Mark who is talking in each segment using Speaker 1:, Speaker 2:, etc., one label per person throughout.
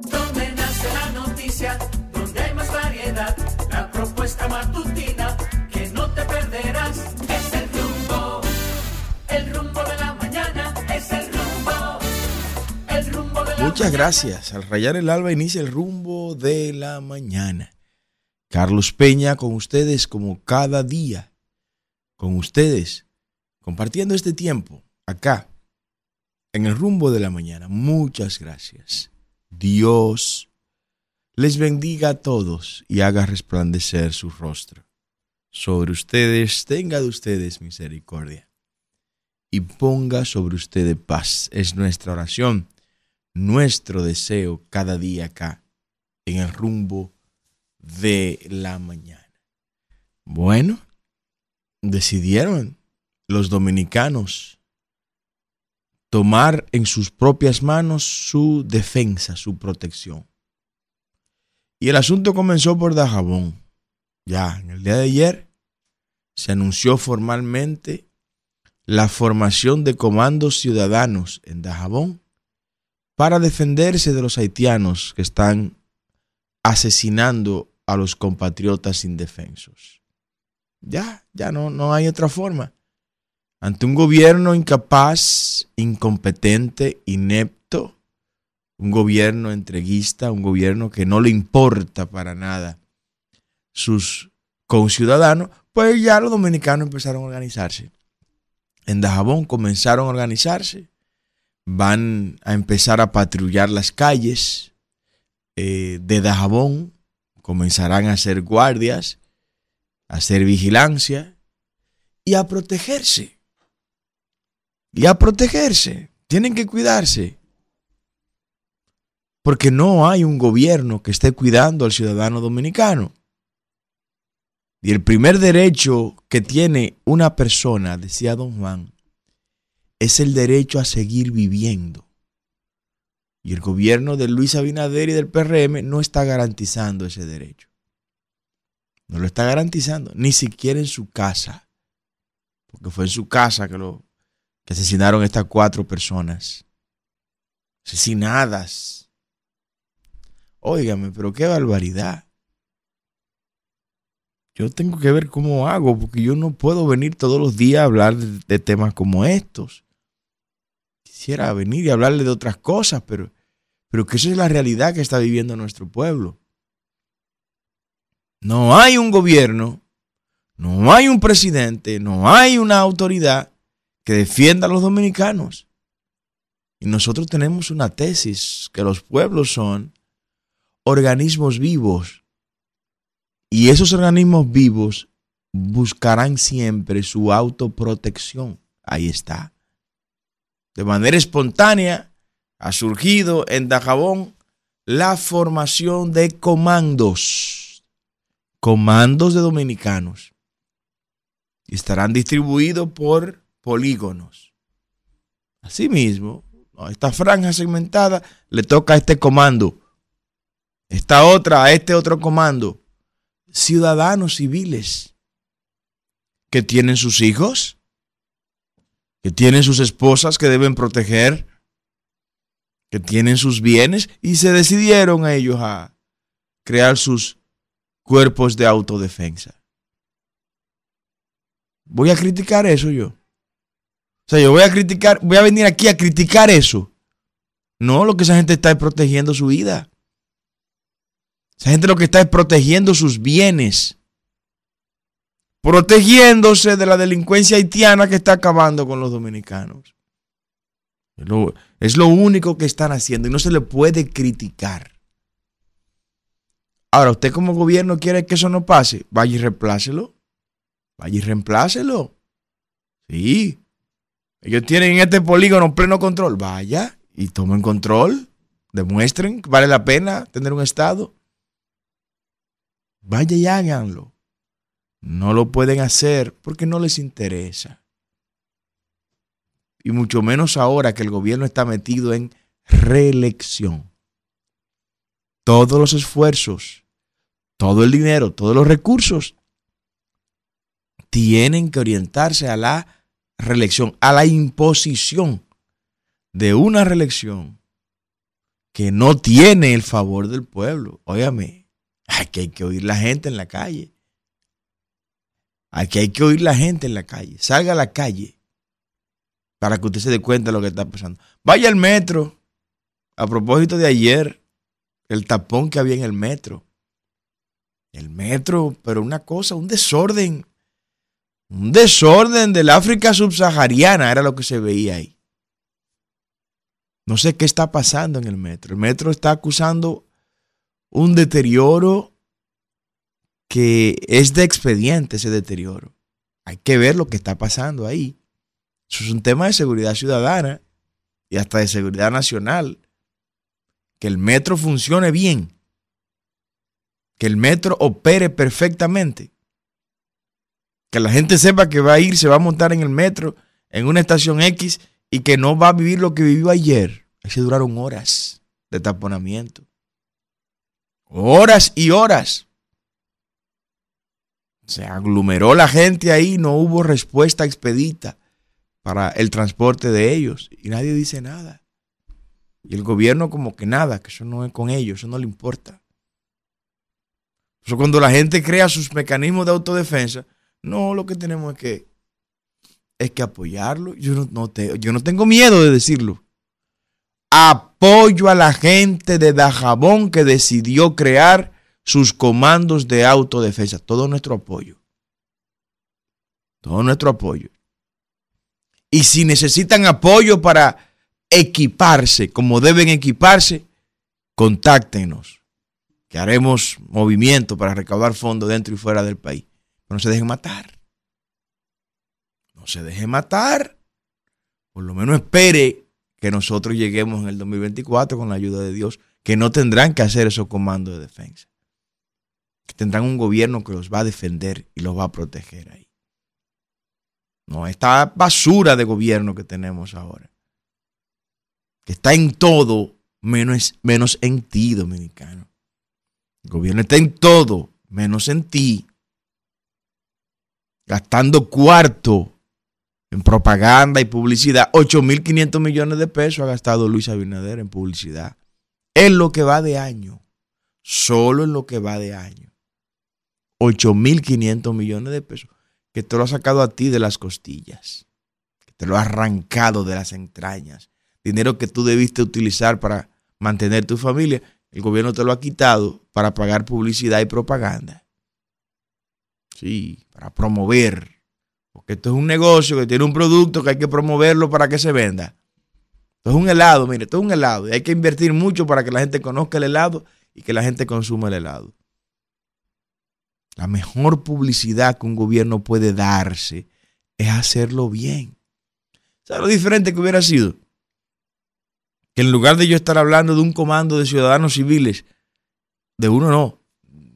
Speaker 1: Donde nace la noticia, donde hay más variedad, la propuesta matutina que no te perderás. Es el rumbo, el rumbo de la mañana, es el rumbo, el rumbo de la
Speaker 2: Muchas gracias. Al rayar el alba inicia el rumbo de la mañana. Carlos Peña con ustedes como cada día. Con ustedes. Compartiendo este tiempo acá. En el rumbo de la mañana. Muchas gracias. Dios les bendiga a todos y haga resplandecer su rostro. Sobre ustedes tenga de ustedes misericordia. Y ponga sobre ustedes paz. Es nuestra oración nuestro deseo cada día acá en el rumbo de la mañana. Bueno, decidieron los dominicanos tomar en sus propias manos su defensa, su protección. Y el asunto comenzó por Dajabón. Ya en el día de ayer se anunció formalmente la formación de comandos ciudadanos en Dajabón para defenderse de los haitianos que están asesinando a los compatriotas indefensos. Ya, ya no, no hay otra forma. Ante un gobierno incapaz, incompetente, inepto, un gobierno entreguista, un gobierno que no le importa para nada sus conciudadanos, pues ya los dominicanos empezaron a organizarse. En Dajabón comenzaron a organizarse van a empezar a patrullar las calles eh, de Dajabón, comenzarán a hacer guardias, a hacer vigilancia y a protegerse. Y a protegerse. Tienen que cuidarse. Porque no hay un gobierno que esté cuidando al ciudadano dominicano. Y el primer derecho que tiene una persona, decía don Juan, es el derecho a seguir viviendo. Y el gobierno de Luis Abinader y del PRM no está garantizando ese derecho. No lo está garantizando, ni siquiera en su casa. Porque fue en su casa que, lo, que asesinaron a estas cuatro personas. Asesinadas. Óigame, pero qué barbaridad. Yo tengo que ver cómo hago, porque yo no puedo venir todos los días a hablar de, de temas como estos quisiera venir y hablarle de otras cosas, pero, pero que esa es la realidad que está viviendo nuestro pueblo. No hay un gobierno, no hay un presidente, no hay una autoridad que defienda a los dominicanos. Y nosotros tenemos una tesis, que los pueblos son organismos vivos. Y esos organismos vivos buscarán siempre su autoprotección. Ahí está de manera espontánea, ha surgido en Dajabón la formación de comandos, comandos de dominicanos. Estarán distribuidos por polígonos. Asimismo, esta franja segmentada le toca a este comando, esta otra a este otro comando. Ciudadanos civiles que tienen sus hijos, que tienen sus esposas que deben proteger, que tienen sus bienes y se decidieron ellos a crear sus cuerpos de autodefensa. Voy a criticar eso yo. O sea, yo voy a criticar, voy a venir aquí a criticar eso. No, lo que esa gente está es protegiendo su vida. Esa gente lo que está es protegiendo sus bienes protegiéndose de la delincuencia haitiana que está acabando con los dominicanos. Es lo, único que están haciendo y no se le puede criticar. Ahora, usted como gobierno quiere que eso no pase, vaya y reemplácelo. Vaya y reemplácelo. Sí. Ellos tienen en este polígono pleno control. Vaya y tomen control. Demuestren que vale la pena tener un Estado. Vaya y háganlo. No lo pueden hacer porque no les interesa. Y mucho menos ahora que el gobierno está metido en reelección. Todos los esfuerzos, todo el dinero, todos los recursos tienen que orientarse a la reelección, a la imposición de una reelección que no tiene el favor del pueblo. Óyame, aquí hay que oír la gente en la calle. Aquí hay que oír la gente en la calle. Salga a la calle para que usted se dé cuenta de lo que está pasando. Vaya al metro. A propósito de ayer, el tapón que había en el metro. El metro, pero una cosa, un desorden. Un desorden del África subsahariana era lo que se veía ahí. No sé qué está pasando en el metro. El metro está acusando un deterioro que es de expediente ese deterioro. Hay que ver lo que está pasando ahí. Eso es un tema de seguridad ciudadana y hasta de seguridad nacional. Que el metro funcione bien. Que el metro opere perfectamente. Que la gente sepa que va a ir, se va a montar en el metro, en una estación X y que no va a vivir lo que vivió ayer. Ahí duraron horas de taponamiento. Horas y horas. Se aglomeró la gente ahí, no hubo respuesta expedita para el transporte de ellos y nadie dice nada. Y el gobierno como que nada, que eso no es con ellos, eso no le importa. Eso cuando la gente crea sus mecanismos de autodefensa, no, lo que tenemos es que es que apoyarlo. Yo no, no yo no tengo miedo de decirlo. Apoyo a la gente de Dajabón que decidió crear sus comandos de autodefensa. Todo nuestro apoyo. Todo nuestro apoyo. Y si necesitan apoyo para equiparse como deben equiparse, contáctenos, que haremos movimiento para recaudar fondos dentro y fuera del país. No se dejen matar no se deje matar. Por lo menos espere que nosotros lleguemos en el 2024 con la ayuda de Dios, que no tendrán que hacer esos comandos de defensa. Que tendrán un gobierno que los va a defender y los va a proteger ahí. No, esta basura de gobierno que tenemos ahora, que está en todo menos, menos en ti, dominicano. El gobierno está en todo menos en ti. Gastando cuarto en propaganda y publicidad. 8.500 millones de pesos ha gastado Luis Abinader en publicidad. En lo que va de año. Solo en lo que va de año. 8.500 millones de pesos. Que te lo ha sacado a ti de las costillas. Que te lo ha arrancado de las entrañas. Dinero que tú debiste utilizar para mantener tu familia. El gobierno te lo ha quitado para pagar publicidad y propaganda. Sí, para promover porque esto es un negocio que tiene un producto que hay que promoverlo para que se venda. Esto es un helado, mire, esto es un helado. Y hay que invertir mucho para que la gente conozca el helado y que la gente consuma el helado. La mejor publicidad que un gobierno puede darse es hacerlo bien. ¿Sabes lo diferente que hubiera sido? Que en lugar de yo estar hablando de un comando de ciudadanos civiles, de uno no,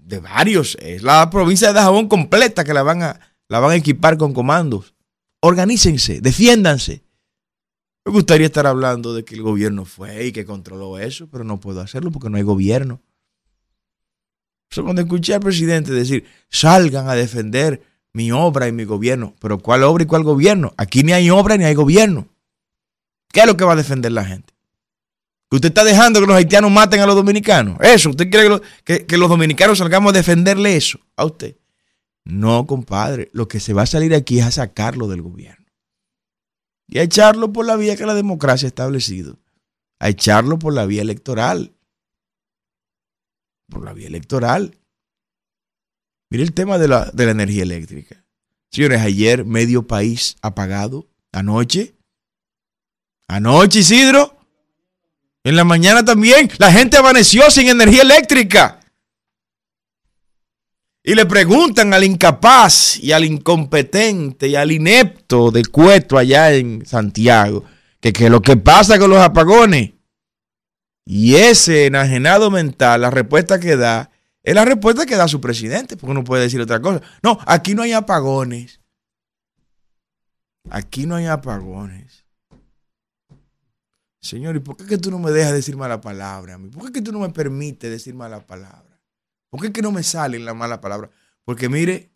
Speaker 2: de varios, es la provincia de Dajabón completa que la van a, la van a equipar con comandos. Organícense, defiéndanse. Me gustaría estar hablando de que el gobierno fue y que controló eso, pero no puedo hacerlo porque no hay gobierno. Eso cuando escuché al presidente decir, salgan a defender mi obra y mi gobierno. Pero ¿cuál obra y cuál gobierno? Aquí ni hay obra ni hay gobierno. ¿Qué es lo que va a defender la gente? Usted está dejando que los haitianos maten a los dominicanos. Eso, ¿usted quiere que, que los dominicanos salgamos a defenderle eso a usted? No, compadre, lo que se va a salir aquí es a sacarlo del gobierno. Y a echarlo por la vía que la democracia ha establecido. A echarlo por la vía electoral. Por la vía electoral. Mire el tema de la, de la energía eléctrica. Señores, ayer medio país apagado. Anoche. Anoche, Isidro. En la mañana también. La gente amaneció sin energía eléctrica y le preguntan al incapaz y al incompetente y al inepto de Cueto allá en Santiago que qué es lo que pasa con los apagones. Y ese enajenado mental, la respuesta que da, es la respuesta que da su presidente, porque no puede decir otra cosa. No, aquí no hay apagones. Aquí no hay apagones. Señor, ¿y por qué que tú no me dejas decir mala palabra a mí? ¿Por qué que tú no me permites decir mala palabra? ¿Por qué es que no me salen la mala palabra? Porque mire,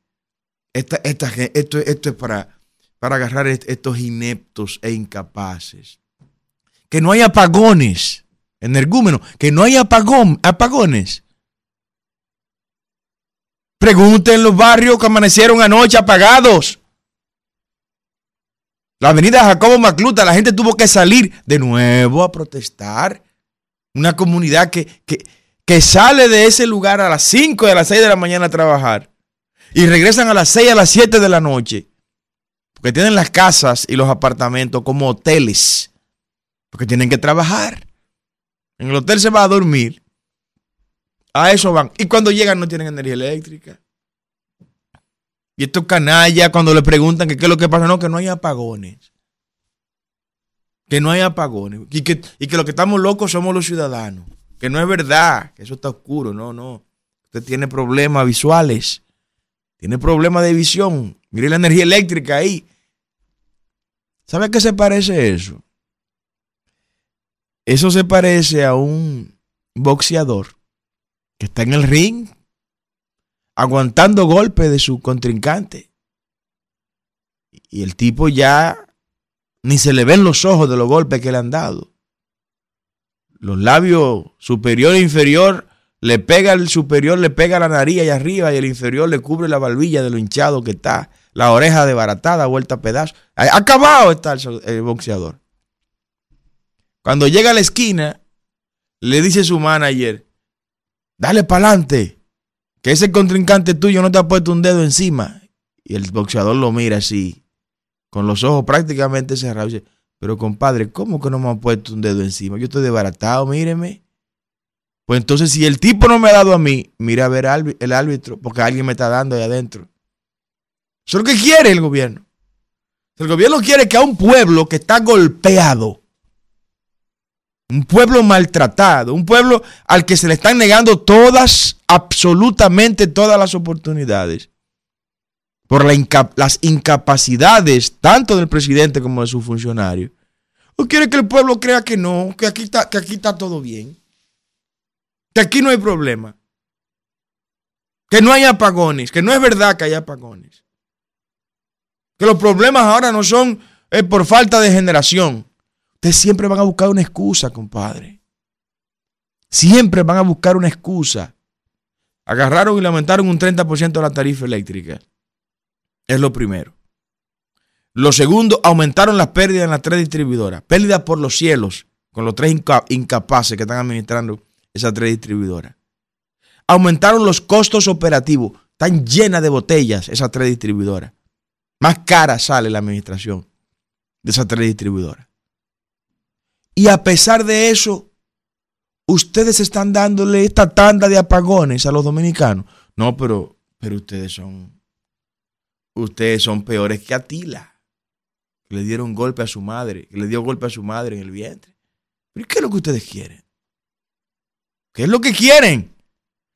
Speaker 2: esta, esta, esto, esto es para, para agarrar estos ineptos e incapaces. Que no hay apagones. energúmeno, que no hay apagón, apagones. Pregunten los barrios que amanecieron anoche apagados. La avenida Jacobo Macluta, la gente tuvo que salir de nuevo a protestar. Una comunidad que, que, que sale de ese lugar a las 5 y a las 6 de la mañana a trabajar y regresan a las 6 a las 7 de la noche. Porque tienen las casas y los apartamentos como hoteles. Porque tienen que trabajar. En el hotel se va a dormir. A eso van. Y cuando llegan no tienen energía eléctrica. Y estos canallas, cuando le preguntan qué es lo que pasa, no, que no hay apagones. Que no hay apagones. Y que, y que lo que estamos locos somos los ciudadanos. Que no es verdad, que eso está oscuro. No, no. Usted tiene problemas visuales. Tiene problemas de visión. Mire la energía eléctrica ahí. ¿Sabe a qué se parece eso? Eso se parece a un boxeador que está en el ring aguantando golpes de su contrincante. Y el tipo ya ni se le ven los ojos de los golpes que le han dado. Los labios superior e inferior le pega el superior, le pega la nariz allá arriba y el inferior le cubre la barbilla de lo hinchado que está. La oreja desbaratada, vuelta a pedazos. Acabado está el, boxeador. Cuando llega a la esquina, le dice su manager, dale para adelante que ese contrincante tuyo no te ha puesto un dedo encima. Y el boxeador lo mira así, con los ojos prácticamente cerrados. dice, pero compadre, ¿cómo que no me ha puesto un dedo encima? Yo estoy desbaratado, míreme. Pues entonces, si el tipo no me ha dado a mí, mira a ver el árbitro, porque alguien me está dando ahí adentro. Eso es lo que quiere el gobierno. El gobierno quiere que a un pueblo que está golpeado, un pueblo maltratado, un pueblo al que se le están negando todas, absolutamente todas las oportunidades, por las incapacidades tanto del presidente como de sus funcionarios. ¿O quiere que el pueblo crea que no, que aquí está, que aquí está todo bien? Que aquí no hay problema. Que no hay apagones, que no es verdad que hay apagones. Que los problemas ahora no son eh, por falta de generación. Ustedes siempre van a buscar una excusa, compadre. Siempre van a buscar una excusa. Agarraron y lamentaron un 30% de la tarifa eléctrica. Es lo primero. Lo segundo, aumentaron las pérdidas en las tres distribuidoras. Pérdidas por los cielos, con los tres incapaces que están administrando esas tres distribuidoras. Aumentaron los costos operativos. Están llenas de botellas esas tres distribuidoras. Más cara sale la administración de esas tres distribuidoras. Y a pesar de eso, ustedes están dándole esta tanda de apagones a los dominicanos. No, pero, pero ustedes son, ustedes son peores que Atila, que le dieron golpe a su madre, que le dio golpe a su madre en el vientre. ¿Pero qué es lo que ustedes quieren? ¿Qué es lo que quieren?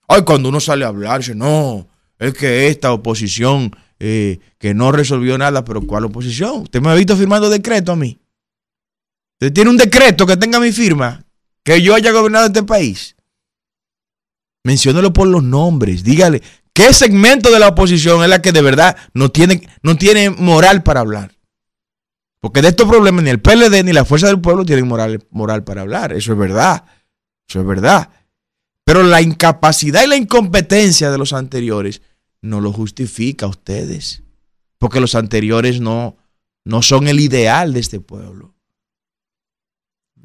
Speaker 2: Ay, cuando uno sale a hablar, dice, no, es que esta oposición eh, que no resolvió nada, pero ¿cuál oposición? Usted me ha visto firmando decreto a mí. Usted tiene un decreto que tenga mi firma, que yo haya gobernado este país. Menciónelo por los nombres. Dígale, ¿qué segmento de la oposición es la que de verdad no tiene, no tiene moral para hablar? Porque de estos problemas ni el PLD ni la Fuerza del Pueblo tienen moral, moral para hablar. Eso es verdad. Eso es verdad. Pero la incapacidad y la incompetencia de los anteriores no lo justifica a ustedes. Porque los anteriores no, no son el ideal de este pueblo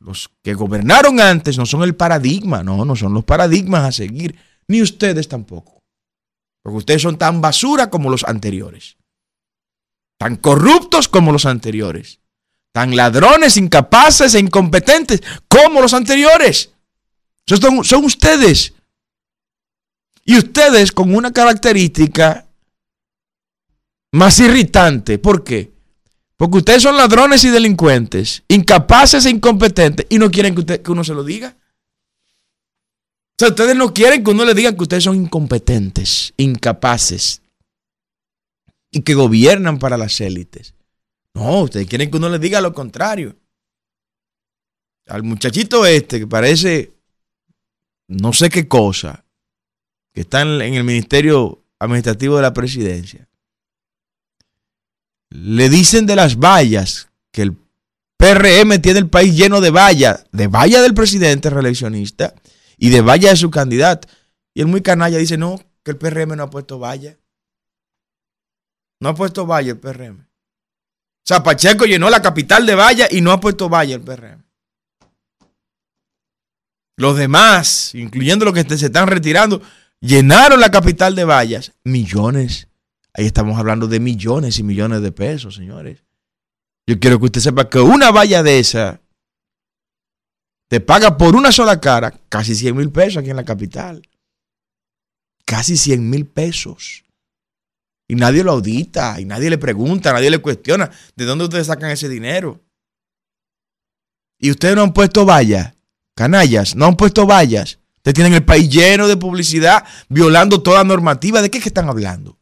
Speaker 2: los que gobernaron antes no son el paradigma, no, no son los paradigmas a seguir, ni ustedes tampoco. Porque ustedes son tan basura como los anteriores, tan corruptos como los anteriores, tan ladrones, incapaces e incompetentes como los anteriores. Son, son ustedes. Y ustedes con una característica más irritante. ¿Por qué? Porque ustedes son ladrones y delincuentes, incapaces e incompetentes, y no quieren que, uno se lo diga. O sea, ustedes no quieren que uno le diga que ustedes son incompetentes, incapaces, y que gobiernan para las élites. No, ustedes quieren que uno les diga lo contrario. Al muchachito este que parece no sé qué cosa, que está en el Ministerio Administrativo de la Presidencia le dicen de las vallas que el PRM tiene el país lleno de vallas, de vallas del presidente reeleccionista y de vallas de su candidato. Y el muy canalla dice, no, que el PRM no ha puesto valla. No ha puesto valla el PRM. O sea, Pacheco llenó la capital de valla y no ha puesto valla el PRM. Los demás, incluyendo los que se están retirando, llenaron la capital de vallas. Millones. Ahí estamos hablando de millones y millones de pesos, señores. Yo quiero que usted sepa que una valla de esa te paga por una sola cara casi 100 mil pesos aquí en la capital. Casi 100 mil pesos. Y nadie lo audita, y nadie le pregunta, nadie le cuestiona de dónde ustedes sacan ese dinero. Y ustedes no han puesto vallas, canallas, no han puesto vallas. Ustedes tienen el país lleno de publicidad, violando toda normativa. ¿De qué es que están hablando?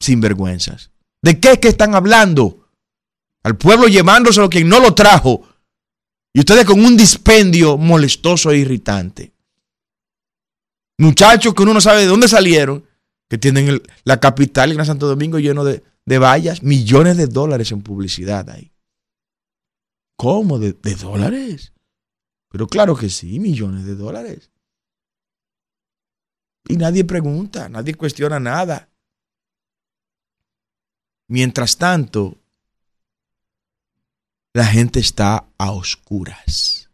Speaker 2: Sinvergüenzas. ¿De qué es que están hablando? Al pueblo llevándoselo quien no lo trajo. Y ustedes con un dispendio molestoso e irritante. Muchachos que uno no sabe de dónde salieron, que tienen la capital, el Gran Santo Domingo, lleno de, vallas, millones de dólares en publicidad ahí. ¿Cómo? ¿De, ¿De, dólares? Pero claro que sí, millones de dólares. Y nadie pregunta, nadie cuestiona nada. Mientras tanto, la gente está a oscuras.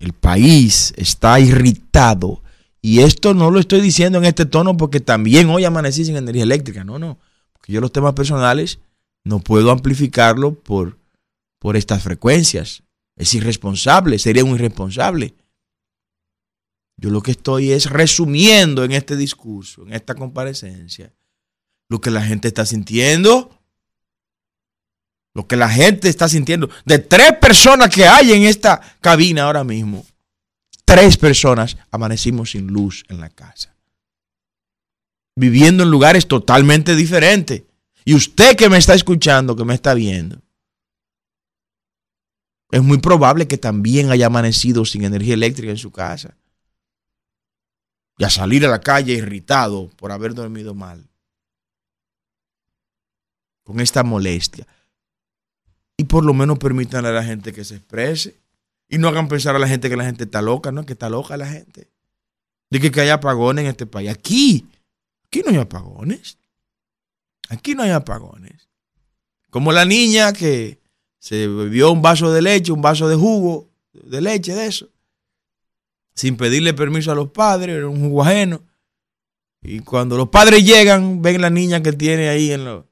Speaker 2: El país está irritado. Y esto no lo estoy diciendo en este tono porque también hoy amanecí sin energía eléctrica. No, no. Porque yo los temas personales no puedo amplificarlo por, por estas frecuencias. Es irresponsable, sería un irresponsable. Yo lo que estoy es resumiendo en este discurso, en esta comparecencia, lo que la gente está sintiendo lo que la gente está sintiendo. De tres personas que hay en esta cabina ahora mismo, tres personas amanecimos sin luz en la casa. Viviendo en lugares totalmente diferentes. Y usted que me está escuchando, que me está viendo, es muy probable que también haya amanecido sin energía eléctrica en su casa. Y a salir a la calle irritado por haber dormido mal. Con esta molestia y por lo menos permitan a la gente que se exprese. Y no hagan pensar a la gente que la gente está loca, ¿no? Que está loca la gente. De que, que hay apagones en este país. Aquí, aquí no hay apagones. Aquí no hay apagones. Como la niña que se bebió un vaso de leche, un vaso de jugo, de leche, de eso, sin pedirle permiso a los padres, era un jugo ajeno. Y cuando los padres llegan, ven la niña que tiene ahí en, lo,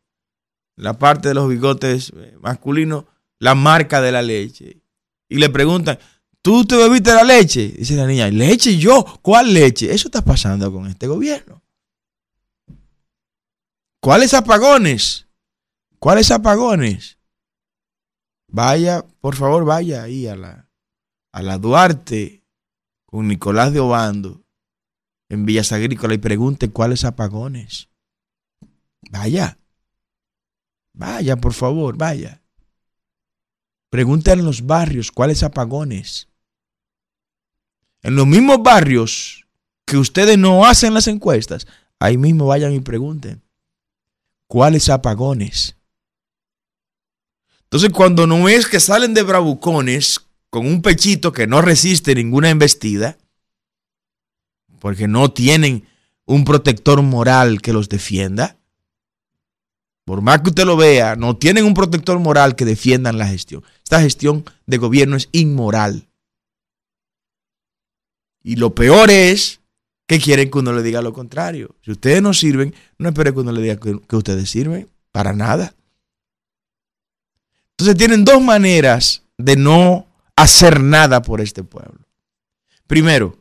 Speaker 2: la parte de los bigotes eh, masculinos, la marca de la leche. Y le preguntan, ¿tú te bebiste la leche? Dice la niña, ¿leche yo? ¿Cuál leche? Eso está pasando con este gobierno. ¿Cuáles apagones? ¿Cuáles apagones? Vaya, por favor, vaya ahí a la, a la Duarte con Nicolás de Obando en Villas Agrícolas y pregunte cuáles apagones. Vaya. Vaya, por favor, vaya. Pregunten en los barrios cuáles apagones. En los mismos barrios que ustedes no hacen las encuestas, ahí mismo vayan y pregunten cuáles apagones. Entonces, cuando no es que salen de bravucones con un pechito que no resiste ninguna embestida, porque no tienen un protector moral que los defienda, por más que usted lo vea, no tienen un protector moral que defiendan la gestión. Esta gestión de gobierno es inmoral. Y lo peor es que quieren que uno le diga lo contrario. Si ustedes no sirven, no espere que uno le diga que, que ustedes sirven. Para nada. Entonces tienen dos maneras de no hacer nada por este pueblo. Primero,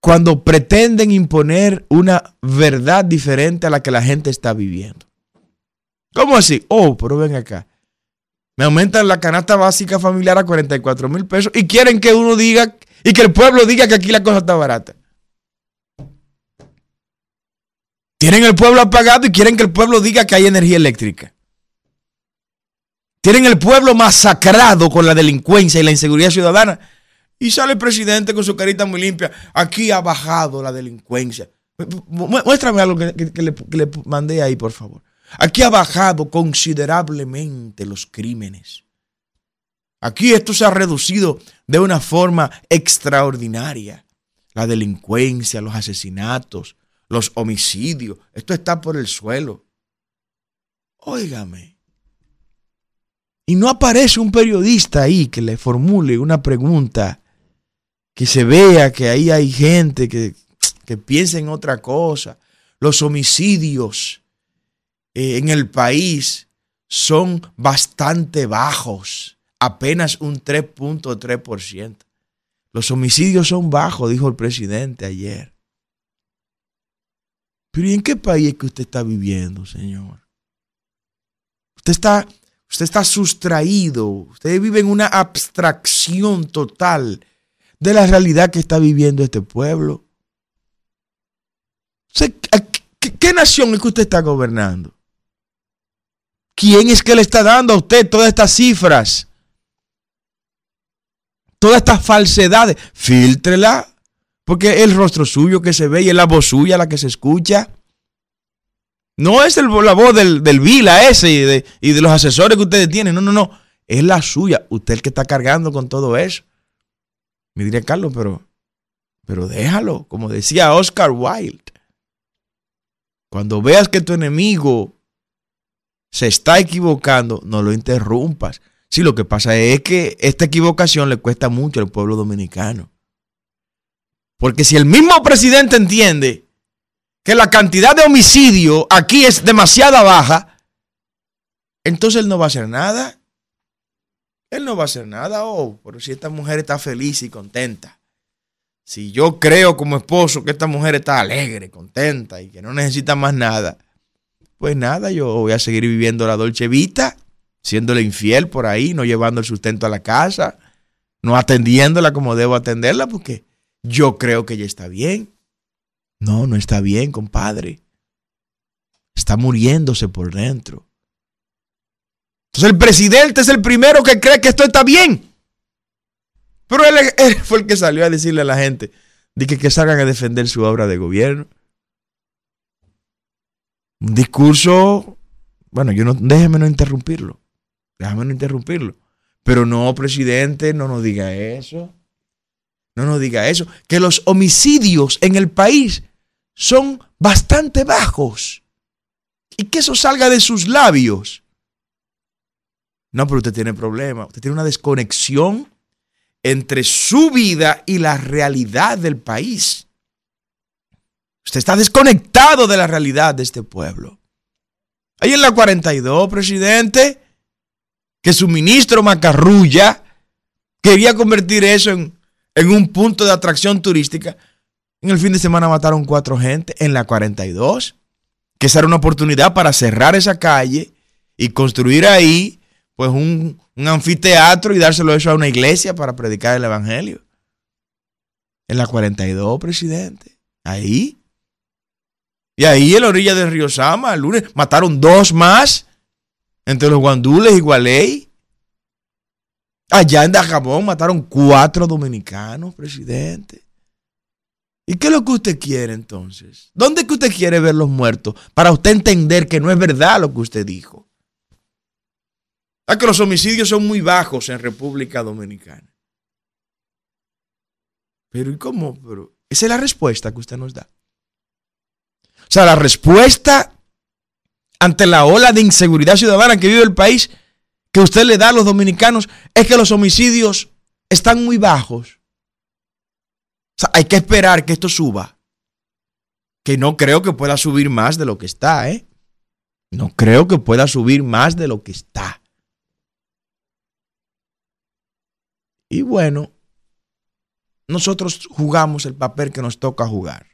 Speaker 2: cuando pretenden imponer una verdad diferente a la que la gente está viviendo. ¿Cómo así? Oh, pero ven acá. Me aumentan la canasta básica familiar a 44 mil pesos y quieren que uno diga y que el pueblo diga que aquí la cosa está barata. Tienen el pueblo apagado y quieren que el pueblo diga que hay energía eléctrica. Tienen el pueblo masacrado con la delincuencia y la inseguridad ciudadana. Y sale el presidente con su carita muy limpia. Aquí ha bajado la delincuencia. Muéstrame algo que, le, que le mandé ahí, por favor. Aquí ha bajado considerablemente los crímenes. Aquí esto se ha reducido de una forma extraordinaria. La delincuencia, los asesinatos, los homicidios, esto está por el suelo. Óigame. Y no aparece un periodista ahí que le formule una pregunta, que se vea que ahí hay gente que, que piensa en otra cosa. Los homicidios eh, en el país son bastante bajos, apenas un 3.3%. Los homicidios son bajos, dijo el presidente ayer. Pero ¿y en qué país es que usted está viviendo, señor? Usted está, usted está sustraído, usted vive en una abstracción total de la realidad que está viviendo este pueblo. ¿Qué, qué nación es que usted está gobernando? ¿Quién es que le está dando a usted todas estas cifras? Todas estas falsedades. Fíltrela. Porque el rostro suyo que se ve y es la voz suya la que se escucha. No es la voz del, Vila ese y de, y de los asesores que ustedes tienen. No, no, no. Es la suya. Usted el que está cargando con todo eso. Me diría Carlos, pero, pero déjalo. Como decía Oscar Wilde. Cuando veas que tu enemigo se está equivocando, no lo interrumpas. Sí, lo que pasa es que esta equivocación le cuesta mucho al pueblo dominicano. Porque si el mismo presidente entiende que la cantidad de homicidio aquí es demasiado baja, entonces él no va a hacer nada. Él no va a hacer nada. Oh, pero si esta mujer está feliz y contenta. Si yo creo como esposo que esta mujer está alegre, contenta y que no necesita más nada, pues nada, yo voy a seguir viviendo la dolce vita, siéndole infiel por ahí, no llevando el sustento a la casa, no atendiéndola como debo atenderla, porque yo creo que ella está bien. No, no está bien, compadre. Está muriéndose por dentro. Entonces el presidente es el primero que cree que esto está bien. Pero él, fue el que salió a decirle a la gente de que, que salgan a defender su obra de gobierno. Un discurso, bueno, yo no, déjeme no interrumpirlo. Déjame no interrumpirlo. Pero no, presidente, no nos diga eso. No nos diga eso. Que los homicidios en el país son bastante bajos. Y que eso salga de sus labios. No, pero usted tiene problema. Usted tiene una desconexión entre su vida y la realidad del país. Usted está desconectado de la realidad de este pueblo. Ahí en la 42, presidente, que su ministro Macarrulla quería convertir eso en, en un punto de atracción turística. En el fin de semana mataron cuatro gente en la 42, que esa era una oportunidad para cerrar esa calle y construir ahí pues un, un anfiteatro y dárselo eso a una iglesia para predicar el evangelio. En la 42, presidente. Ahí. Y ahí en la orilla del río Sama, el lunes, mataron dos más entre los guandules y Gualey. Allá en Dajabón mataron cuatro dominicanos, presidente. ¿Y qué es lo que usted quiere entonces? ¿Dónde que usted quiere ver los muertos? Para usted entender que no es verdad lo que usted dijo. Ah, que los homicidios son muy bajos en República Dominicana. Pero ¿y cómo? Pero esa es la respuesta que usted nos da. O sea, la respuesta ante la ola de inseguridad ciudadana que vive el país que usted le da a los dominicanos es que los homicidios están muy bajos. O sea, hay que esperar que esto suba. Que no creo que pueda subir más de lo que está, ¿eh? No creo que pueda subir más de lo que está. Y bueno, nosotros jugamos el papel que nos toca jugar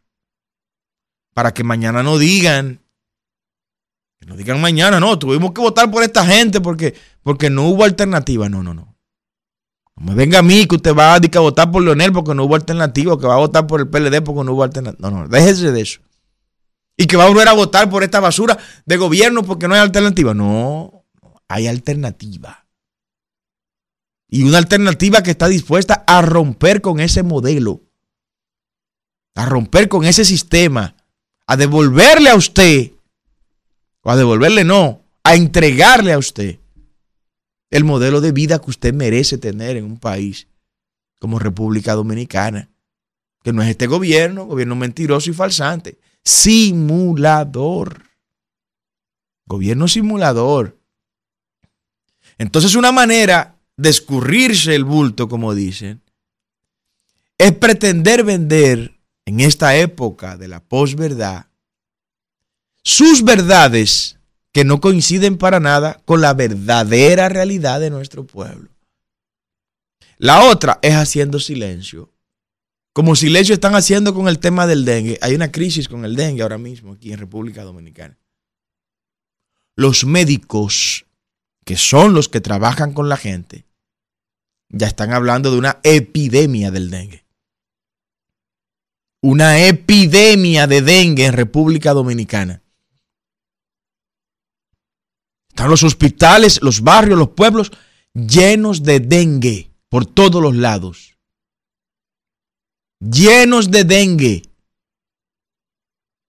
Speaker 2: para que mañana no digan, que no digan mañana, no, tuvimos que votar por esta gente porque, porque no hubo alternativa. No, no, no. No me venga a mí que usted va a, a votar por Leonel porque no hubo alternativa, que va a votar por el PLD porque no hubo alternativa. No, no, déjese de eso. Y que va a volver a votar por esta basura de gobierno porque no hay alternativa. No, hay alternativa. Y una alternativa que está dispuesta a romper con ese modelo, a romper con ese sistema, a devolverle a usted o a devolverle, no, a entregarle a usted el modelo de vida que usted merece tener en un país como República Dominicana, que no es este gobierno, gobierno mentiroso y falsante, simulador. Gobierno simulador. Entonces una manera de escurrirse el bulto, como dicen, es pretender vender en esta época de la posverdad sus verdades que no coinciden para nada con la verdadera realidad de nuestro pueblo. La otra es haciendo silencio. Como silencio están haciendo con el tema del dengue. Hay una crisis con el dengue ahora mismo aquí en República Dominicana. Los médicos, que son los que trabajan con la gente, ya están hablando de una epidemia del dengue. Una epidemia de dengue en República Dominicana. Están los hospitales, los barrios, los pueblos llenos de dengue por todos los lados. Llenos de dengue.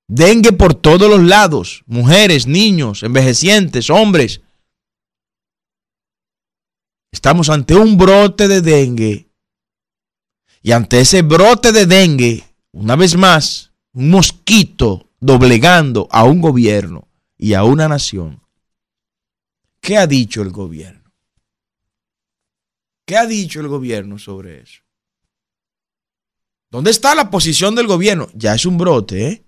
Speaker 2: Dengue por todos los lados. Mujeres, niños, envejecientes, hombres. Estamos ante un brote de dengue. Y ante ese brote de dengue, una vez más, un mosquito doblegando a un gobierno y a una nación ¿Qué ha dicho el gobierno? ¿Qué ha dicho el gobierno sobre eso? ¿Dónde está la posición del gobierno? Ya es un brote, ¿eh?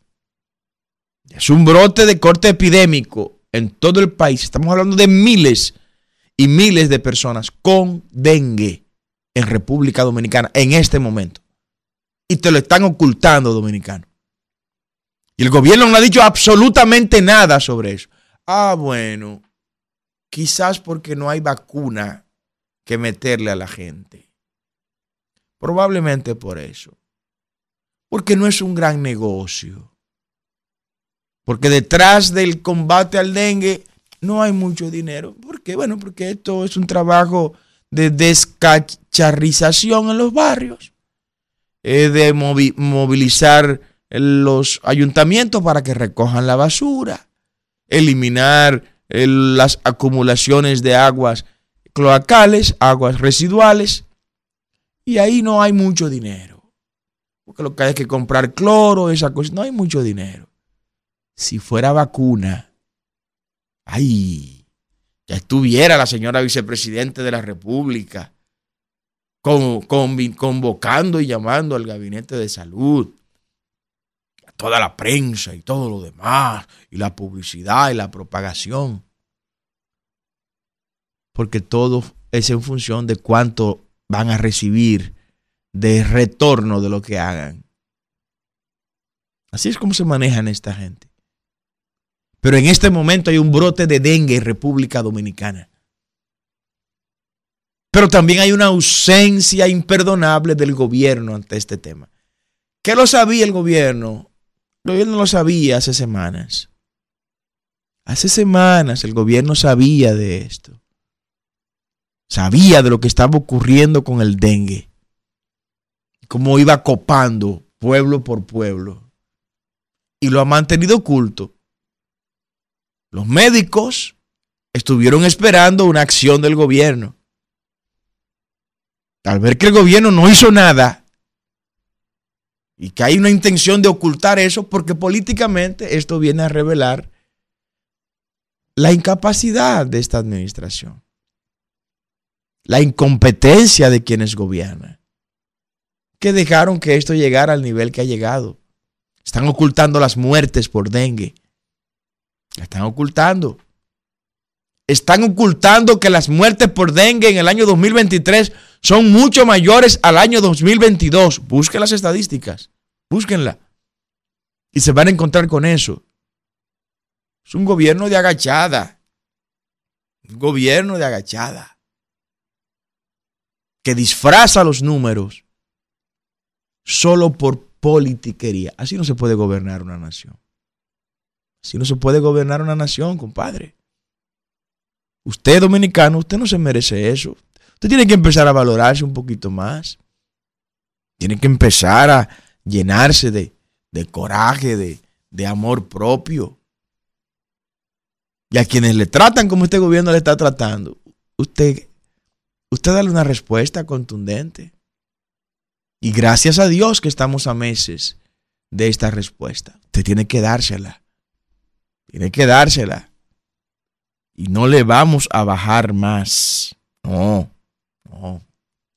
Speaker 2: Es un brote de corte epidémico en todo el país. Estamos hablando de miles y miles de personas con dengue en República Dominicana en este momento. Y te lo están ocultando, dominicano. Y el gobierno no ha dicho absolutamente nada sobre eso. Ah, bueno, Quizás porque no hay vacuna que meterle a la gente. Probablemente por eso. Porque no es un gran negocio. Porque detrás del combate al dengue no hay mucho dinero. ¿Por qué? Bueno, porque esto es un trabajo de descacharrización en los barrios, de movilizar los ayuntamientos para que recojan la basura, eliminar las acumulaciones de aguas cloacales, aguas residuales, y ahí no hay mucho dinero. Porque lo que hay es que comprar cloro, esa cosa, no hay mucho dinero. Si fuera vacuna, ay, ya estuviera la señora vicepresidente de la República convocando y llamando al gabinete de salud toda la prensa y todo lo demás, y la publicidad y la propagación. Porque todo es en función de cuánto van a recibir de retorno de lo que hagan. Así es como se manejan esta gente. Pero en este momento hay un brote de dengue en República Dominicana. Pero también hay una ausencia imperdonable del gobierno ante este tema. ¿Qué lo sabía el gobierno? El gobierno lo sabía hace semanas. Hace semanas el gobierno sabía de esto. Sabía de lo que estaba ocurriendo con el dengue. Cómo iba copando pueblo por pueblo. Y lo ha mantenido oculto. Los médicos estuvieron esperando una acción del gobierno. Al ver que el gobierno no hizo nada, y que hay una intención de ocultar eso porque políticamente esto viene a revelar la incapacidad de esta administración, la incompetencia de quienes gobiernan, que dejaron que esto llegara al nivel que ha llegado. Están ocultando las muertes por dengue. Están ocultando. Están ocultando que las muertes por dengue en el año 2023 son mucho mayores al año 2022. Busquen las estadísticas, búsquenla. Y se van a encontrar con eso. Es un gobierno de agachada. Un gobierno de agachada. Que disfraza los números solo por politiquería. Así no se puede gobernar una nación. Así no se puede gobernar una nación, compadre. Usted dominicano, usted no se merece eso. Usted tiene que empezar a valorarse un poquito más. Tiene que empezar a llenarse de, coraje, de, de amor propio. y a quienes le tratan como este gobierno le está tratando, usted, usted dale una respuesta contundente. Y gracias a Dios que estamos a meses de esta respuesta. Usted tiene que dársela. Tiene que dársela. Y no le vamos a bajar más. No, no.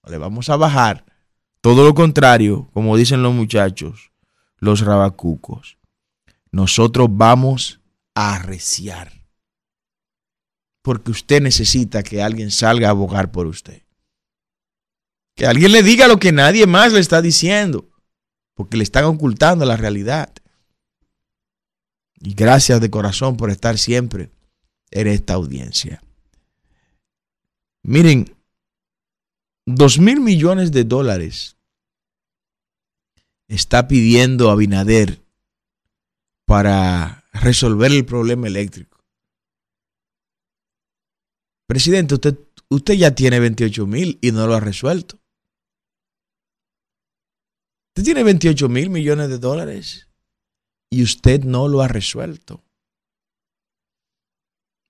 Speaker 2: Le vamos a bajar. Todo lo contrario, como dicen los muchachos, los rabacucos. Nosotros vamos a arreciar. Porque usted necesita que alguien salga a abogar por usted. Que alguien le diga lo que nadie más le está diciendo. Porque le están ocultando la realidad. Y gracias de corazón por estar siempre en esta audiencia. Miren, dos mil millones de dólares está pidiendo Abinader para resolver el problema eléctrico. Presidente, usted, usted ya tiene 28 mil y no lo ha resuelto. Usted tiene 28 mil millones de dólares y usted no lo ha resuelto.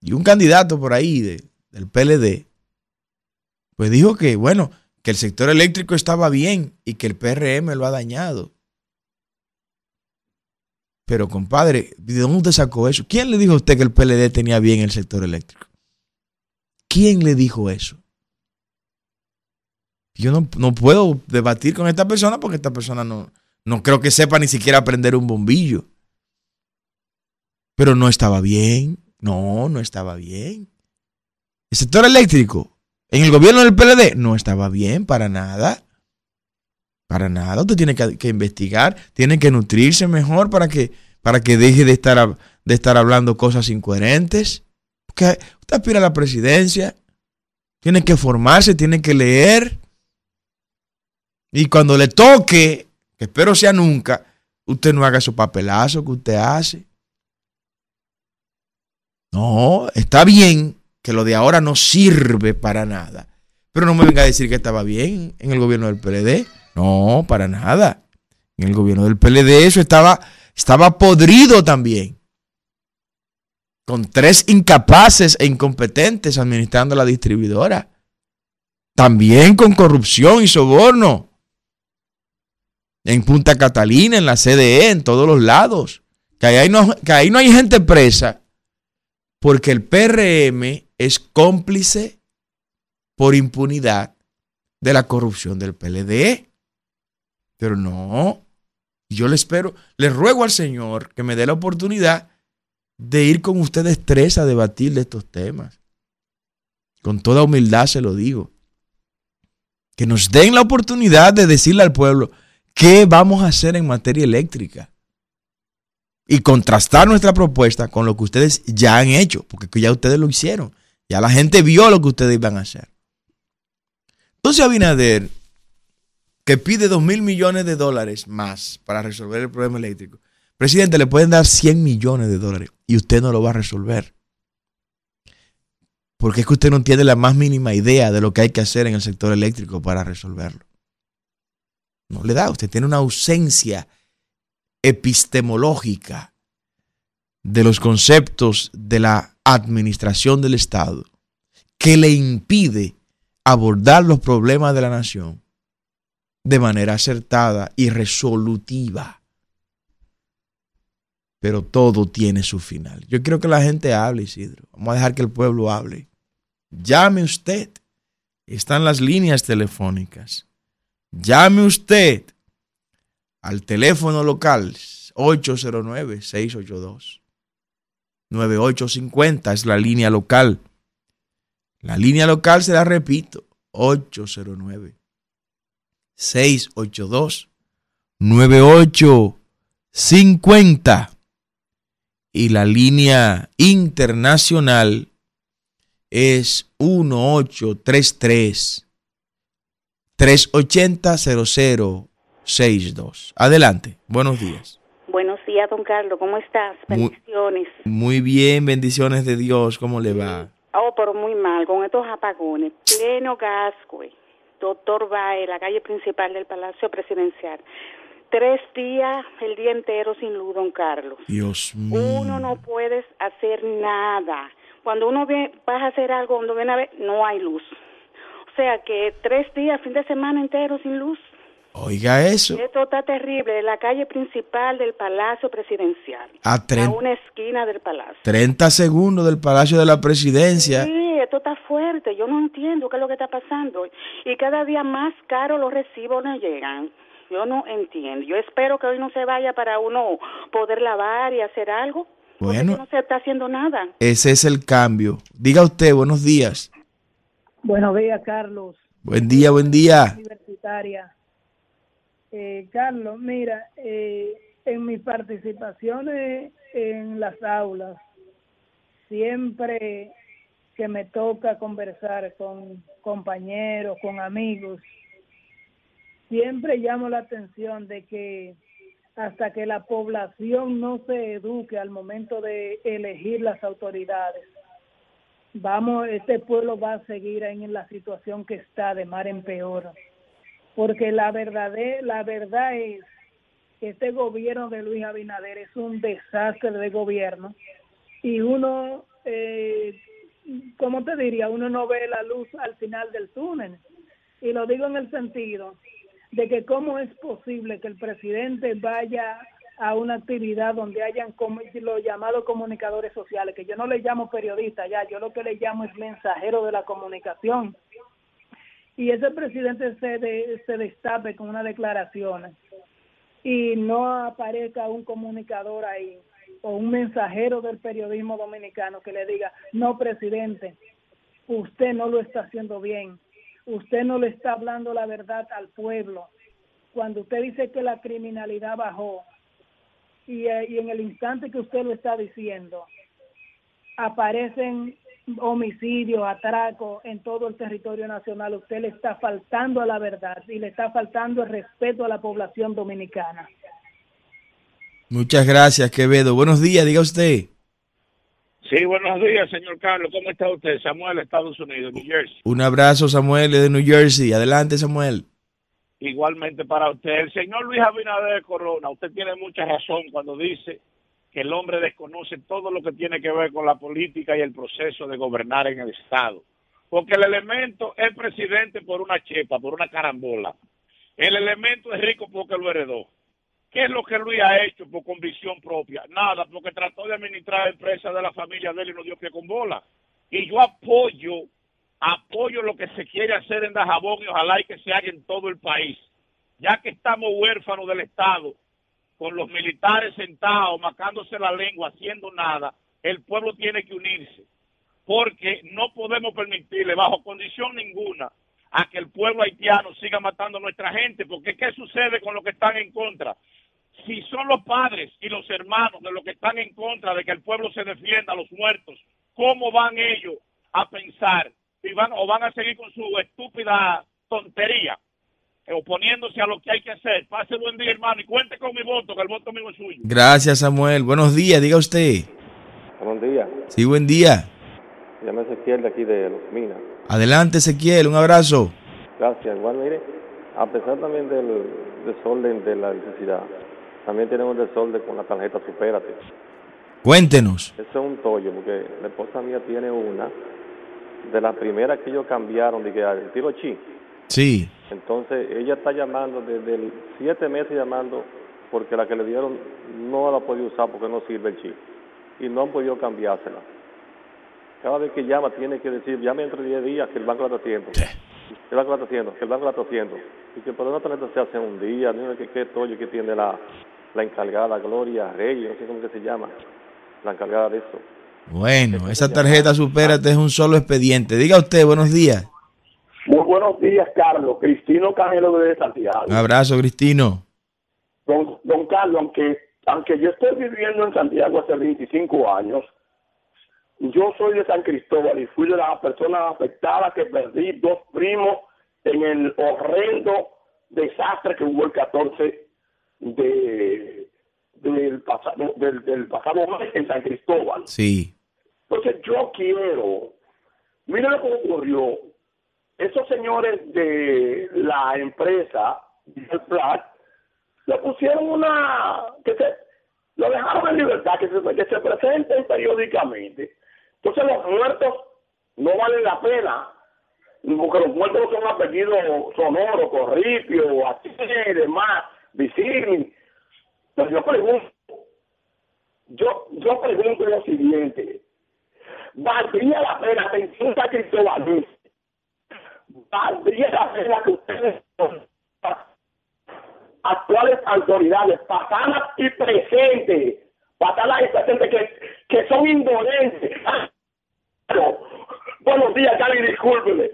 Speaker 2: Y un candidato por ahí de, del PLD, pues dijo que, bueno, que el sector eléctrico estaba bien y que el PRM lo ha dañado. Pero compadre, ¿de dónde sacó eso? ¿Quién le dijo a usted que el PLD tenía bien el sector eléctrico? ¿Quién le dijo eso? Yo no, no puedo debatir con esta persona porque esta persona no, no creo que sepa ni siquiera prender un bombillo. Pero no estaba bien. No, no estaba bien. El sector eléctrico en el gobierno del PLD no estaba bien para nada. Para nada. Usted tiene que, investigar, tiene que nutrirse mejor para que, para que deje de estar, de estar hablando cosas incoherentes. Porque usted aspira a la presidencia, tiene que formarse, tiene que leer. Y cuando le toque, que espero sea nunca, usted no haga su papelazo que usted hace. No, está bien que lo de ahora no sirve para nada. Pero no me venga a decir que estaba bien en el gobierno del PLD. No, para nada. En el gobierno del PLD eso estaba, estaba podrido también. Con tres incapaces e incompetentes administrando la distribuidora. También con corrupción y soborno. En Punta Catalina, en la CDE, en todos los lados. Que ahí no, que ahí no hay gente presa. Porque el PRM es cómplice por impunidad de la corrupción del PLD. Pero no, yo le espero, le ruego al Señor que me dé la oportunidad de ir con ustedes tres a debatir de estos temas. Con toda humildad se lo digo. Que nos den la oportunidad de decirle al pueblo qué vamos a hacer en materia eléctrica. Y contrastar nuestra propuesta con lo que ustedes ya han hecho, porque ya ustedes lo hicieron. Ya la gente vio lo que ustedes iban a hacer. Entonces Abinader, que pide 2 mil millones de dólares más para resolver el problema eléctrico, presidente, le pueden dar 100 millones de dólares y usted no lo va a resolver. Porque es que usted no tiene la más mínima idea de lo que hay que hacer en el sector eléctrico para resolverlo. No le da, usted tiene una ausencia epistemológica de los conceptos de la administración del Estado que le impide abordar los problemas de la nación de manera acertada y resolutiva. Pero todo tiene su final. Yo quiero que la gente hable, Isidro. Vamos a dejar que el pueblo hable. Llame usted. Están las líneas telefónicas. Llame usted al teléfono local 809-682. 9850 es la línea local. La línea local se la repito, 809 682 9850 y la línea internacional es 1833 380 0062. Adelante, buenos días
Speaker 3: don Carlos. ¿Cómo estás? Bendiciones.
Speaker 2: Muy, bien, bendiciones de Dios. ¿Cómo le va?
Speaker 3: Oh, pero muy mal, con estos apagones. Pleno gasco. Doctor Bae, la calle principal del Palacio Presidencial. Tres días, el día entero sin luz, don Carlos.
Speaker 2: Dios mío.
Speaker 3: Uno no puede hacer nada. Cuando uno ve, vas a hacer algo, cuando viene a ver, no hay luz. O sea que tres días, fin de semana entero sin luz.
Speaker 2: Oiga eso.
Speaker 3: Esto está terrible. La calle principal del Palacio Presidencial.
Speaker 2: A,
Speaker 3: A una esquina del Palacio.
Speaker 2: 30 segundos del Palacio de la Presidencia.
Speaker 3: Sí, esto está fuerte. Yo no entiendo qué es lo que está pasando. Y cada día más caro los recibos no llegan. Yo no entiendo. Yo espero que hoy no se vaya para uno poder lavar y hacer algo.
Speaker 2: Bueno.
Speaker 3: no se está haciendo nada.
Speaker 2: Ese es el cambio. Diga usted, buenos días.
Speaker 4: Buenos días, Carlos,
Speaker 2: Buen día, buen día.
Speaker 4: universitaria. Eh, Carlos, mira, eh, en mis participaciones en las aulas, siempre que me toca conversar con compañeros, con amigos, siempre llamo la atención de que hasta que la población no se eduque al momento de elegir las autoridades, vamos, este pueblo va a seguir en la situación que está de mar en peor. Porque la verdad, la verdad es que este gobierno de Luis Abinader es un desastre de gobierno y uno, eh, ¿cómo te diría? Uno no ve la luz al final del túnel. Y lo digo en el sentido de que cómo es posible que el presidente vaya a una actividad donde hayan los llamados comunicadores sociales, que yo no le llamo periodista ya, yo lo que le llamo es mensajero de la comunicación. Y ese presidente se, de- se destape con unas declaraciones y no aparezca un comunicador ahí o un mensajero del periodismo dominicano que le diga, no, presidente, usted no lo está haciendo bien, usted no le está hablando la verdad al pueblo. Cuando usted dice que la criminalidad bajó y, eh, y en el instante que usted lo está diciendo, aparecen homicidios, atracos en todo el territorio nacional, usted le está faltando a la verdad y le está faltando el respeto a la población dominicana.
Speaker 2: Muchas gracias, Quevedo. Buenos días, diga usted.
Speaker 5: Sí, buenos días, señor Carlos. ¿Cómo está usted? Samuel, Estados Unidos, New Jersey.
Speaker 2: Un abrazo, Samuel, de New Jersey. Adelante, Samuel.
Speaker 5: Igualmente para usted. El señor Luis Abinader Corona, usted tiene mucha razón cuando dice que el hombre desconoce todo lo que tiene que ver con la política y el proceso de gobernar en el Estado. Porque el elemento es presidente por una chepa, por una carambola. El elemento es rico porque lo heredó. ¿Qué es lo que Luis ha hecho por convicción propia? Nada, porque trató de administrar empresas de la familia de él y no dio pie con bola. Y yo apoyo, apoyo lo que se quiere hacer en Dajabón y ojalá y que se haga en todo el país. Ya que estamos huérfanos del Estado, con los militares sentados, macándose la lengua, haciendo nada, el pueblo tiene que unirse. Porque no podemos permitirle, bajo condición ninguna, a que el pueblo haitiano siga matando a nuestra gente. Porque ¿qué sucede con los que están en contra? Si son los padres y los hermanos de los que están en contra de que el pueblo se defienda a los muertos, ¿cómo van ellos a pensar y van o van a seguir con su estúpida tontería, oponiéndose a lo que hay que hacer? Pase buen día, hermano, y cuente con mi voto, que el voto mío es suyo.
Speaker 2: Gracias, Samuel. Buenos días, diga usted.
Speaker 6: Buenos días.
Speaker 2: Sí, buen día.
Speaker 6: Me llamo Ezequiel de aquí de Los Minas.
Speaker 2: Adelante, Ezequiel. Un abrazo.
Speaker 6: Gracias. Igual, mire, a pesar también del desorden de la electricidad, también tenemos desorden con la tarjeta Supérate.
Speaker 2: Cuéntenos.
Speaker 6: Eso es un tollo, porque la esposa mía tiene una de las primeras que ellos cambiaron, de que al tiro chi.
Speaker 2: Sí.
Speaker 6: Entonces, ella está llamando desde el siete meses llamando porque la que le dieron no la podido usar porque no sirve el chip. Y no han podido cambiársela. Cada vez que llama tiene que decir, llame dentro de 10 días que el banco la está haciendo. Que el banco la está haciendo, que el banco la está haciendo. Y que por una tarjeta se hace un día, no sé qué, qué tollo que tiene la, la encargada Gloria Reyes, no sé cómo que se llama, la encargada de eso.
Speaker 2: Bueno, esa tarjeta supérate es un solo expediente. Diga usted, buenos días.
Speaker 7: Muy buenos días, Carlos. Cristino Cajero de Santiago.
Speaker 2: Un abrazo, Cristino.
Speaker 7: Don, don Carlos, aunque, aunque yo estoy viviendo en Santiago hace 25 años, yo soy de San Cristóbal y fui de las personas afectadas que perdí dos primos en el horrendo desastre que hubo el 14 de, del, pasado, del, del pasado mes en San Cristóbal.
Speaker 2: Sí.
Speaker 7: Entonces yo quiero, mire lo que ocurrió, esos señores de la empresa Plat le pusieron una, que se, lo dejaron en libertad, que se, que se presenten periódicamente. Entonces los muertos no valen la pena, porque los muertos son apellidos sonoros, Corripio, así y demás, Vicini. Pero yo pregunto, yo, yo pregunto lo siguiente, ¿valdría la pena pensar a Cristóbal ¿Valdría la que ustedes actuales autoridades, pasadas y presentes, pasadas y presentes que, que son indolentes. Ah, Buenos días, Cali, discúlpeme.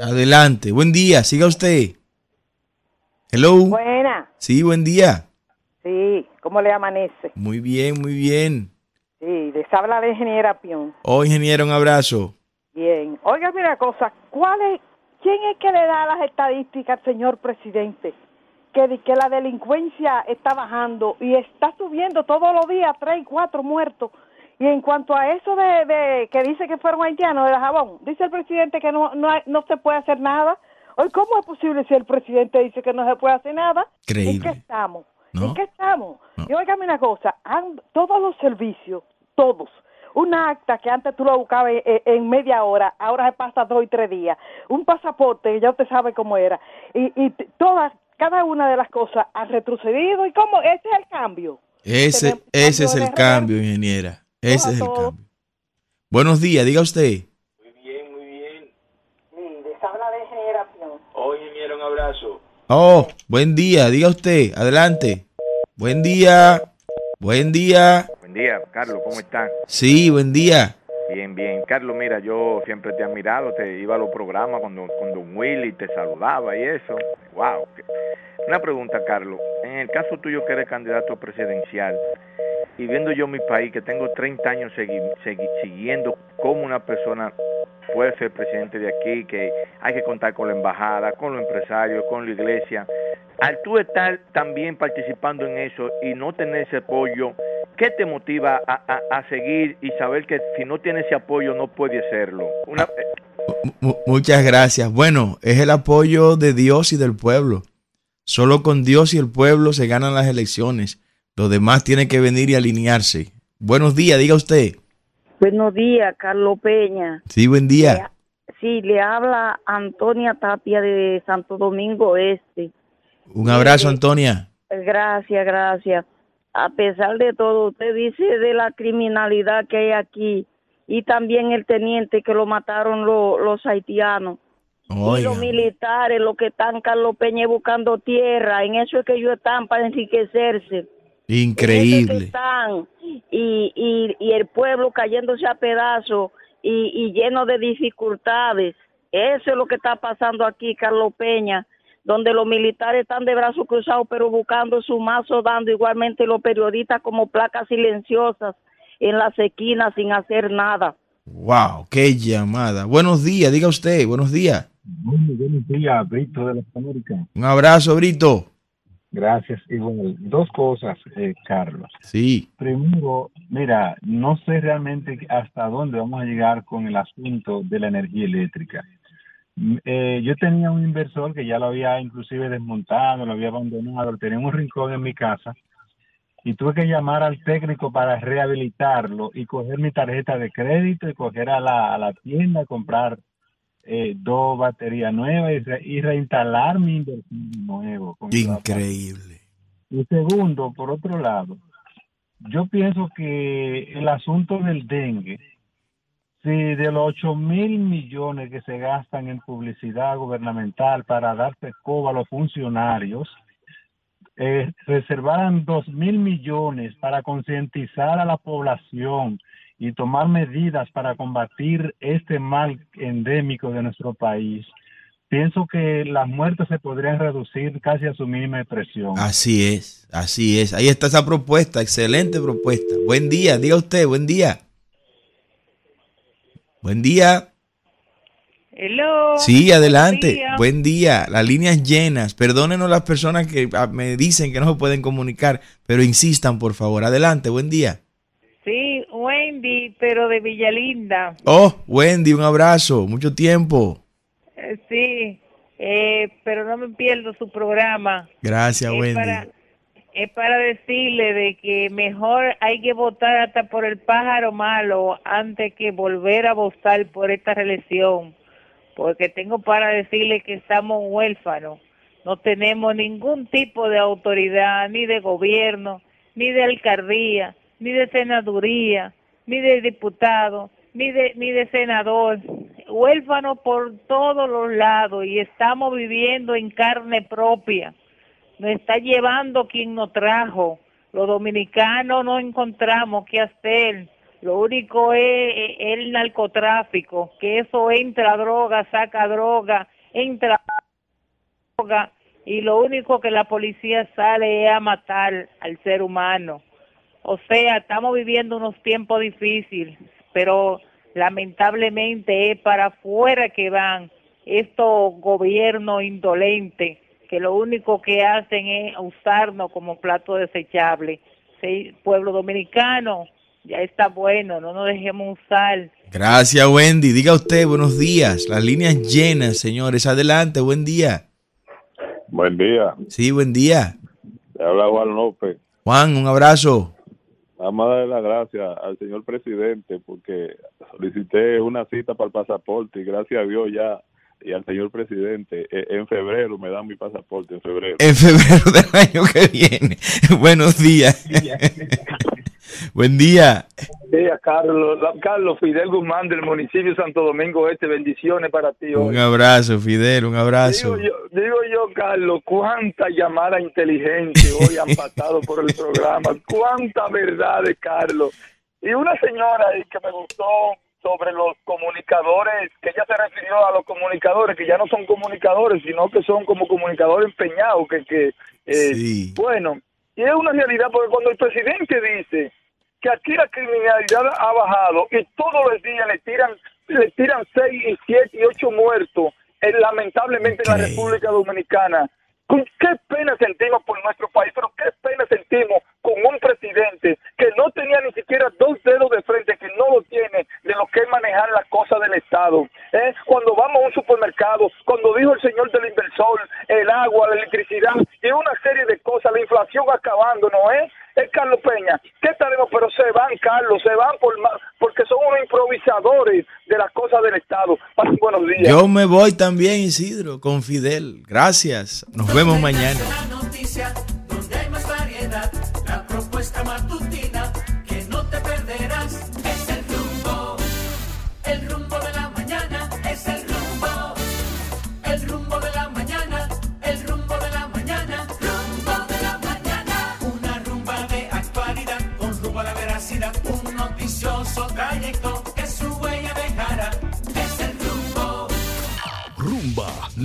Speaker 2: Adelante, buen día, siga usted. Hello.
Speaker 8: Buena.
Speaker 2: Sí, buen día.
Speaker 8: Sí, ¿cómo le amanece?
Speaker 2: Muy bien, muy bien.
Speaker 8: Sí, les habla la ingeniera Pion.
Speaker 2: Oh, ingeniero, un abrazo.
Speaker 8: Bien. Oiga, mira cosa, ¿cuál es, ¿quién es que le da las estadísticas al señor presidente? Que, la delincuencia está bajando y está subiendo todos los días tres y cuatro muertos. Y en cuanto a eso de, de que dice que fueron haitianos del jabón, dice el presidente que no, no, no se puede hacer nada. Hoy, ¿cómo es posible si el presidente dice que no se puede hacer nada? ¿En
Speaker 2: Creíble.
Speaker 8: qué estamos?
Speaker 2: ¿No?
Speaker 8: ¿En qué estamos? Y óigame una cosa, han- todos los servicios, todos, un acta que antes tú lo buscabas en, en media hora, ahora se pasa dos y tres días, un pasaporte, que ya usted sabe cómo era, y, y todas, cada una de las cosas ha retrocedido, y cómo, ese es el cambio.
Speaker 2: Ese,
Speaker 8: Tenemos
Speaker 2: ese es el cambio, ingeniera. Ese es el cambio. Buenos días, diga usted.
Speaker 8: Les habla de generación.
Speaker 2: Oh, ingeniero, un abrazo. Oh, buen día, diga usted, adelante. Buen día, buen día.
Speaker 9: Día, Carlos, ¿cómo estás?
Speaker 2: Sí, buen día.
Speaker 9: Bien, bien. Carlos, mira, yo siempre te he admirado, te iba a los programas cuando, cuando Willy te saludaba y eso. Wow. Una pregunta, Carlos. En el caso tuyo que eres candidato presidencial y viendo yo mi país, que tengo 30 años segui- segui- siguiendo cómo una persona puede ser presidente de aquí, que hay que contar con la embajada, con los empresarios, con la iglesia. Al tú estar también participando en eso y no tener ese apoyo, ¿qué te motiva a, a- a seguir y saber que si no tienes ese apoyo no puedes hacerlo? Una,
Speaker 2: Mu- muchas gracias. Bueno, es el apoyo de Dios y del pueblo. Solo con Dios y el pueblo se ganan las elecciones. Los demás tienen que venir y alinearse. Buenos días, diga usted.
Speaker 10: Buenos días, Carlos Peña.
Speaker 2: Sí, buen día.
Speaker 10: Sí, le habla Antonia Tapia de Santo Domingo Este.
Speaker 2: Un abrazo, Antonia.
Speaker 10: Gracias, gracias. A pesar de todo, usted dice de la criminalidad que hay aquí y también el teniente que lo mataron lo- los haitianos. Y
Speaker 2: Oiga,
Speaker 10: los militares, los que están Carlos Peña buscando tierra, en eso es que ellos están para enriquecerse. En eso es que
Speaker 2: increíble.
Speaker 10: están y, y, y el pueblo cayéndose a pedazos y, y lleno de dificultades. Eso es lo que está pasando aquí, Carlos Peña, donde los militares están de brazos cruzados, pero buscando su mazo, dando igualmente los periodistas como placas silenciosas en las esquinas sin hacer nada.
Speaker 2: Wow, qué llamada. Buenos días, diga usted. Buenos días.
Speaker 11: buenos días, Brito de las Américas.
Speaker 2: Un abrazo, Brito.
Speaker 11: Gracias, igual. Dos cosas, eh, Carlos.
Speaker 2: Sí.
Speaker 11: Primero, mira, no sé realmente hasta dónde vamos a llegar con el asunto de la energía eléctrica. Eh, yo tenía un inversor que ya lo había inclusive desmontado, lo había abandonado, tenía un rincón en mi casa y tuve que llamar al técnico para rehabilitarlo y coger mi tarjeta de crédito y coger a la, a la tienda, comprar eh, dos baterías nuevas y, re- y reinstalar mi inversión de nuevo.
Speaker 2: Increíble.
Speaker 11: y segundo, por otro lado, yo pienso que el asunto del dengue, si de los 8 mil millones que se gastan en publicidad gubernamental para darse coba a los funcionarios, eh, reservaran 2 mil millones para concientizar a la población y tomar medidas para combatir este mal endémico de nuestro país, pienso que las muertes se podrían reducir casi a su mínima expresión.
Speaker 2: Así es, así es. Ahí está esa propuesta, excelente propuesta. Buen día, diga usted, buen día. Buen día.
Speaker 12: Hello.
Speaker 2: Sí, adelante.
Speaker 12: Buen día.
Speaker 2: Buen día. Las líneas llenas. Perdónenos las personas que ah, me dicen que no se pueden comunicar, pero insistan, por favor. Adelante, buen día.
Speaker 12: Sí, Wendy, pero de Villalinda.
Speaker 2: Oh, Wendy, un abrazo. Mucho tiempo.
Speaker 12: Eh, sí, eh, pero no me pierdo su programa.
Speaker 2: Gracias,
Speaker 12: Eh,
Speaker 2: Wendy.
Speaker 12: para- es para decirle de que mejor hay que votar hasta por el pájaro malo antes que volver a votar por esta reelección, porque tengo para decirle que estamos huérfanos, no tenemos ningún tipo de autoridad, ni de gobierno, ni de alcaldía, ni de senaduría, ni de diputado, ni de, ni de senador, huérfanos por todos los lados y estamos viviendo en carne propia nos está llevando quien nos trajo. Los dominicanos no encontramos qué hacer. Lo único es el narcotráfico, que eso entra droga, saca droga, entra droga y lo único que la policía sale es a matar al ser humano. O sea, estamos viviendo unos tiempos difíciles, pero lamentablemente es para afuera que van estos gobiernos indolentes que lo único que hacen es usarnos como plato desechable. Sí, pueblo dominicano, ya está bueno, no nos dejemos usar.
Speaker 2: Gracias, Wendy. Diga usted, buenos días. Las líneas llenas, señores. Adelante, buen día.
Speaker 13: Buen día.
Speaker 2: Sí, buen día.
Speaker 13: Te habla Juan López.
Speaker 2: Juan, un abrazo.
Speaker 13: Vamos a darle las gracias al señor presidente porque solicité una cita para el pasaporte y gracias a Dios ya y al señor presidente eh, en febrero me dan mi pasaporte en febrero
Speaker 2: En febrero del año que viene. Buenos días. Buen día.
Speaker 14: Día, Carlos, Carlos Fidel Guzmán del municipio de Santo Domingo Este, bendiciones para ti hoy.
Speaker 2: Un abrazo, Fidel, un abrazo.
Speaker 14: Digo yo, digo yo, Carlos, cuánta llamada inteligente hoy han pasado por el programa, cuánta verdades, Carlos. Y una señora ahí que me gustó sobre los comunicadores, que ella se refirió a los comunicadores, que ya no son comunicadores, sino que son como comunicadores empeñados, que, que eh, bueno, y es una realidad, porque cuando el presidente dice que aquí la criminalidad ha bajado y todos los días le tiran, le tiran seis y siete y ocho muertos, eh, lamentablemente en la República Dominicana, con qué pena sentimos por nuestro país, pero qué pena sentimos con un presidente que no tenía ni siquiera dos dedos de frente, que no lo tiene de lo que es manejar las cosas del Estado. ¿Eh? Cuando vamos a un supermercado, cuando dijo el señor del inversor, el agua, la electricidad y una serie de cosas, la inflación acabando, ¿no es? Es Carlos Peña. ¿Qué tenemos? Pero se van, Carlos, se van por ma- porque son unos improvisadores de las cosas del Estado. Pasen buenos días.
Speaker 2: Yo me voy también, Isidro, con Fidel. Gracias. Nos vemos mañana.